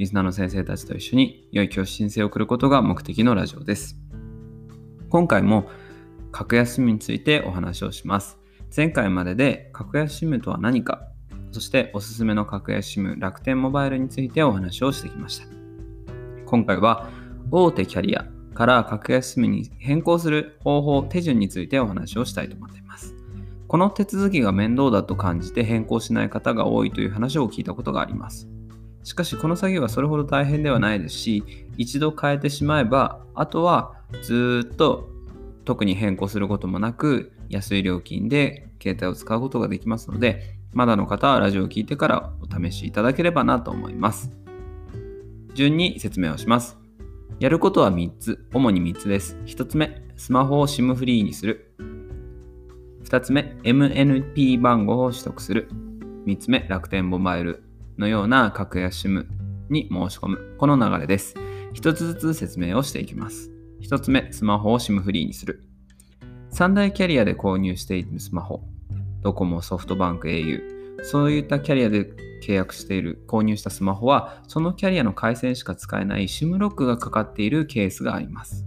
リスナーの先生たちと一緒に良い教師申請を送ることが目的のラジオです。今回も格安 SIM についてお話をします。前回までで格安 SIM とは何か、そしておすすめの格安 SIM 楽天モバイルについてお話をしてきました。今回は大手キャリアから格安 SIM に変更する方法、手順についてお話をしたいと思っています。この手続きが面倒だと感じて変更しない方が多いという話を聞いたことがあります。しかしこの作業はそれほど大変ではないですし、一度変えてしまえば、あとはずっと特に変更することもなく、安い料金で携帯を使うことができますので、まだの方はラジオを聞いてからお試しいただければなと思います。順に説明をします。やることは3つ、主に3つです。1つ目、スマホを SIM フリーにする。2つ目、MNP 番号を取得する。3つ目、楽天モバイルのような格安 SIM に申し込む。この流れです。1つずつ説明をしていきます。1つ目、スマホを SIM フリーにする。三大キャリアで購入しているスマホ、ドコモ、ソフトバンク、au、そういったキャリアで契約している、購入したスマホは、そのキャリアの回線しか使えない SIM ロックがかかっているケースがあります。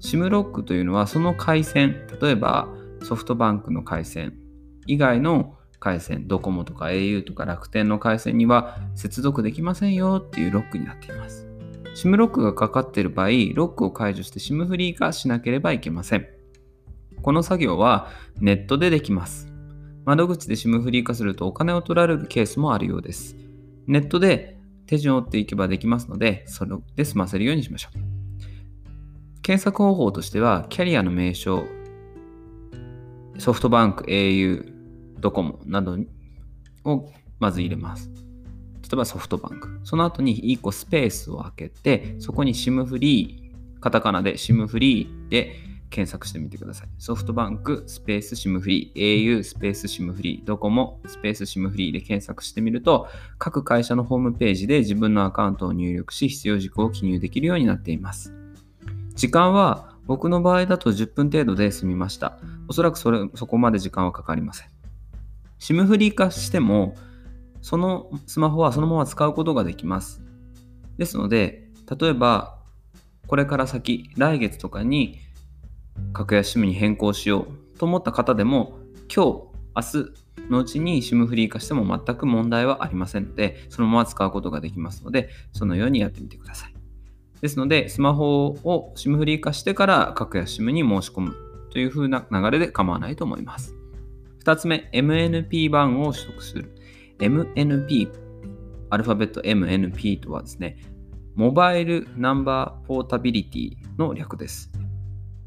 SIM ロックというのは、その回線、例えばソフトバンクの回線以外の回線、ドコモとか au とか楽天の回線には接続できませんよっていうロックになっています。SIM ロックがかかっている場合、ロックを解除して SIM フリー化しなければいけません。この作業はネットでできます。窓口で SIM フリー化するとお金を取られるケースもあるようです。ネットで手順を追っていけばできますので、それで済ませるようにしましょう。検索方法としては、キャリアの名称、ソフトバンク、au、ドコモなどをまず入れます。例えばソフトバンク。その後に1個スペースを開けて、そこに SIM フリー、カタカナで SIM フリーで検索してみてください。ソフトバンクスペース SIM フリー、au スペース SIM フリー、ドコモスペース SIM フリーで検索してみると、各会社のホームページで自分のアカウントを入力し、必要事項を記入できるようになっています。時間は僕の場合だと10分程度で済みました。おそらくそれそこまで時間はかかりません。SIM フリー化しても、そのスマホはそのまま使うことができます。ですので、例えば、これから先、来月とかに格安 SIM に変更しようと思った方でも、今日、明日のうちに SIM フリー化しても全く問題はありませんので、そのまま使うことができますので、そのようにやってみてください。ですので、スマホを SIM フリー化してから格安 SIM に申し込むという風な流れで構わないと思います。2つ目、MNP 番号を取得する。MNP、アルファベット MNP とはですね、モバイルナンバーポータビリティの略です。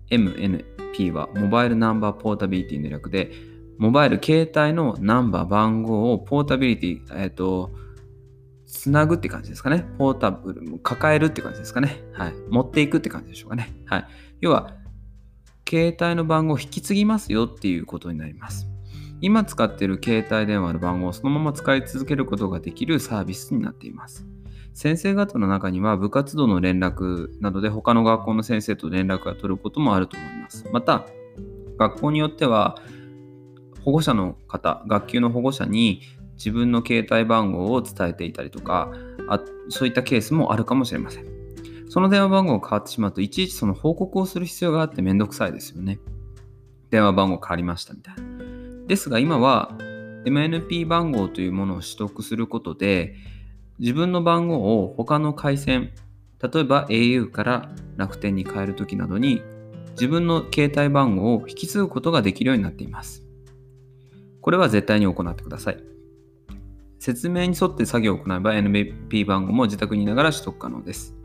MNP はモバイルナンバーポータビリティの略で、モバイル携帯のナンバー番号をポータビリティ、えっ、と、つなぐって感じですかね。ポータブル、抱えるって感じですかね。はい。持っていくって感じでしょうかね。はい。要は、携帯の番号を引き継ぎますよっていうことになります。今使っている携帯電話の番号をそのまま使い続けることができるサービスになっています。先生方の中には部活動の連絡などで他の学校の先生と連絡が取ることもあると思います。また、学校によっては保護者の方、学級の保護者に自分の携帯番号を伝えていたりとかあ、そういったケースもあるかもしれません。その電話番号が変わってしまうと、いちいちその報告をする必要があってめんどくさいですよね。電話番号変わりましたみたいな。ですが今は MNP 番号というものを取得することで、自分の番号を他の回線、例えば au から楽天に変えるときなどに、自分の携帯番号を引き継ぐことができるようになっています。これは絶対に行ってください。説明に沿って作業を行えば NP 番号も自宅にいながら取得可能です。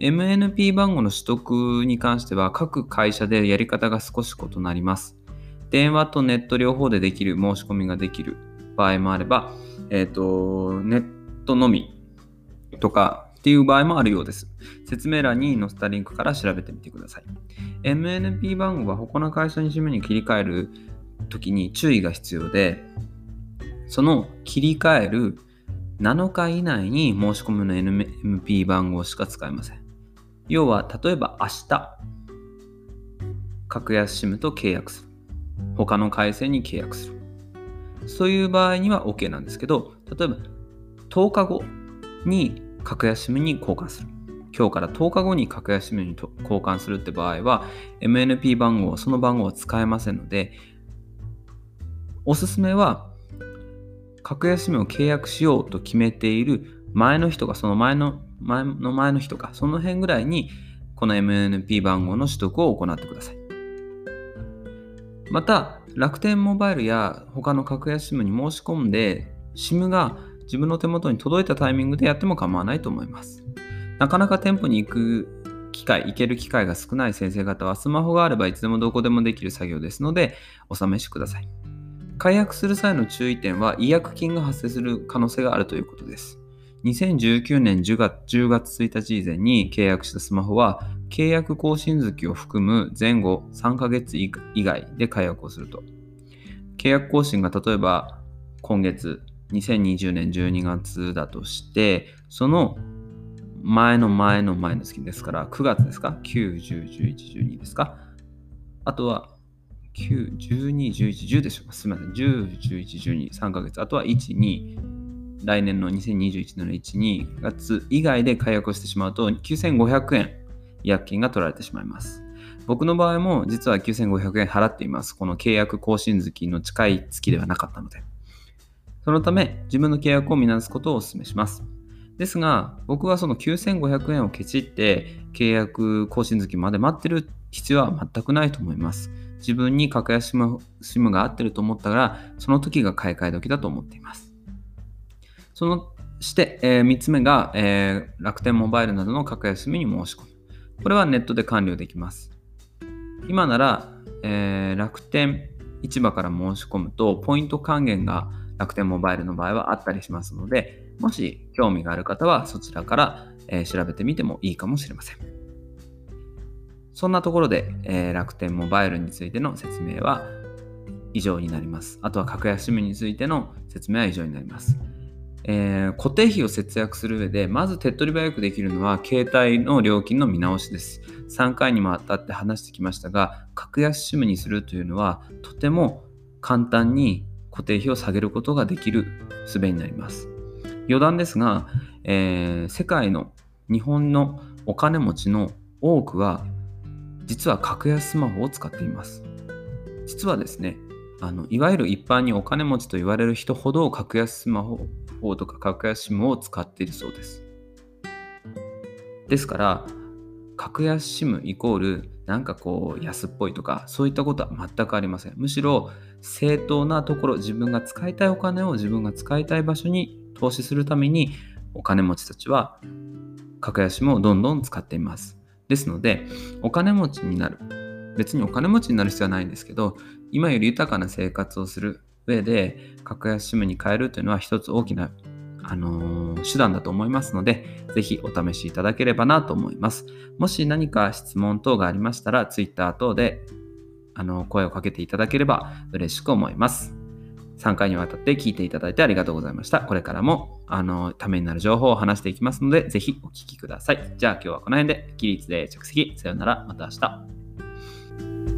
MNP 番号の取得に関しては各会社でやり方が少し異なります。電話とネット両方でできる申し込みができる場合もあれば、えっ、と、ネットのみとかっていう場合もあるようです。説明欄に載せたリンクから調べてみてください。MNP 番号は他の会社に SIM に切り替えるときに注意が必要で、その切り替える7日以内に申し込むの NMP 番号しか使えません。要は、例えば明日、格安 SIM と契約する。他の回線に契約する。そういう場合には OK なんですけど、例えば10日後に格安 SIM に交換する。今日から10日後に格安 SIM に交換するって場合は、MNP 番号、その番号は使えませんので、おすすめは、格安 SIM を契約しようと決めている前の人が、その前の前の前の日とか、その辺ぐらいに、この MNP 番号の取得を行ってください。また、楽天モバイルや他の格安 SIM に申し込んで、SIM が自分の手元に届いたタイミングでやっても構わないと思います。なかなか店舗に行く機会、行ける機会が少ない先生方は、スマホがあればいつでもどこでもできる作業ですので、お試しください。解約する際の注意点は、違約金が発生する可能性があるということです。2019年10月 ,10 月1日以前に契約したスマホは、契約更新月を含む前後3ヶ月以外で解約をすると。契約更新が例えば今月2020年12月だとして、その前の前の前の月ですから、9月ですか ?9、10、11、12ですか？あとは、9、12、11、10でしょうか？すみません。10、11、12、3ヶ月。あとは1、2、来年の2021年の1、2月以外で解約をしてしまうと、9500円違約金が取られてしまいます。僕の場合も実は9500円払っています。この契約更新月の近い月ではなかったので。そのため、自分の契約を見直すことをお勧めします。ですが、僕はその9500円をケチって契約更新月まで待ってる必要は全くないと思います。自分に格安 SIM が合ってると思ったら、その時が買い替え時だと思っています。そのして、えー、3つ目が、えー、楽天モバイルなどの格安 SIM に申し込む。これはネットで完了できます。今なら、えー、楽天市場から申し込むと、ポイント還元が楽天モバイルの場合はあったりしますので、もし興味がある方はそちらから、えー、調べてみてもいいかもしれません。そんなところで、えー、楽天モバイルについての説明は以上になります。あとは格安 SIM についての説明は以上になります。えー、固定費を節約する上で、まず手っ取り早くできるのは、携帯の料金の見直しです。3回にもわたって話してきましたが、格安 SIM にするというのは、とても簡単に固定費を下げることができる術になります。余談ですが、えー、世界の日本のお金持ちの多くは、実は格安スマホを使っています。実はですね、あのいわゆる一般にお金持ちと言われる人ほど格安スマホとか格安 SIM を使っているそうです。ですから、格安 SIM イコールなんかこう安っぽいとかそういったことは全くありません。むしろ正当なところ自分が使いたいお金を自分が使いたい場所に投資するためにお金持ちたちは格安 SIM をどんどん使っています。ですのでお金持ちになる別にお金持ちになる必要はないんですけど今より豊かな生活をする上で格安 SIM に変えるというのは一つ大きな、あのー、手段だと思いますので、ぜひお試しいただければなと思います。もし何か質問等がありましたら、Twitter 等であの声をかけていただければ嬉しく思います。3回にわたって聞いていただいてありがとうございました。これからも、あの、ためになる情報を話していきますので、ぜひお聞きください。じゃあ今日はこの辺で、起立で着席。さよなら。また明日。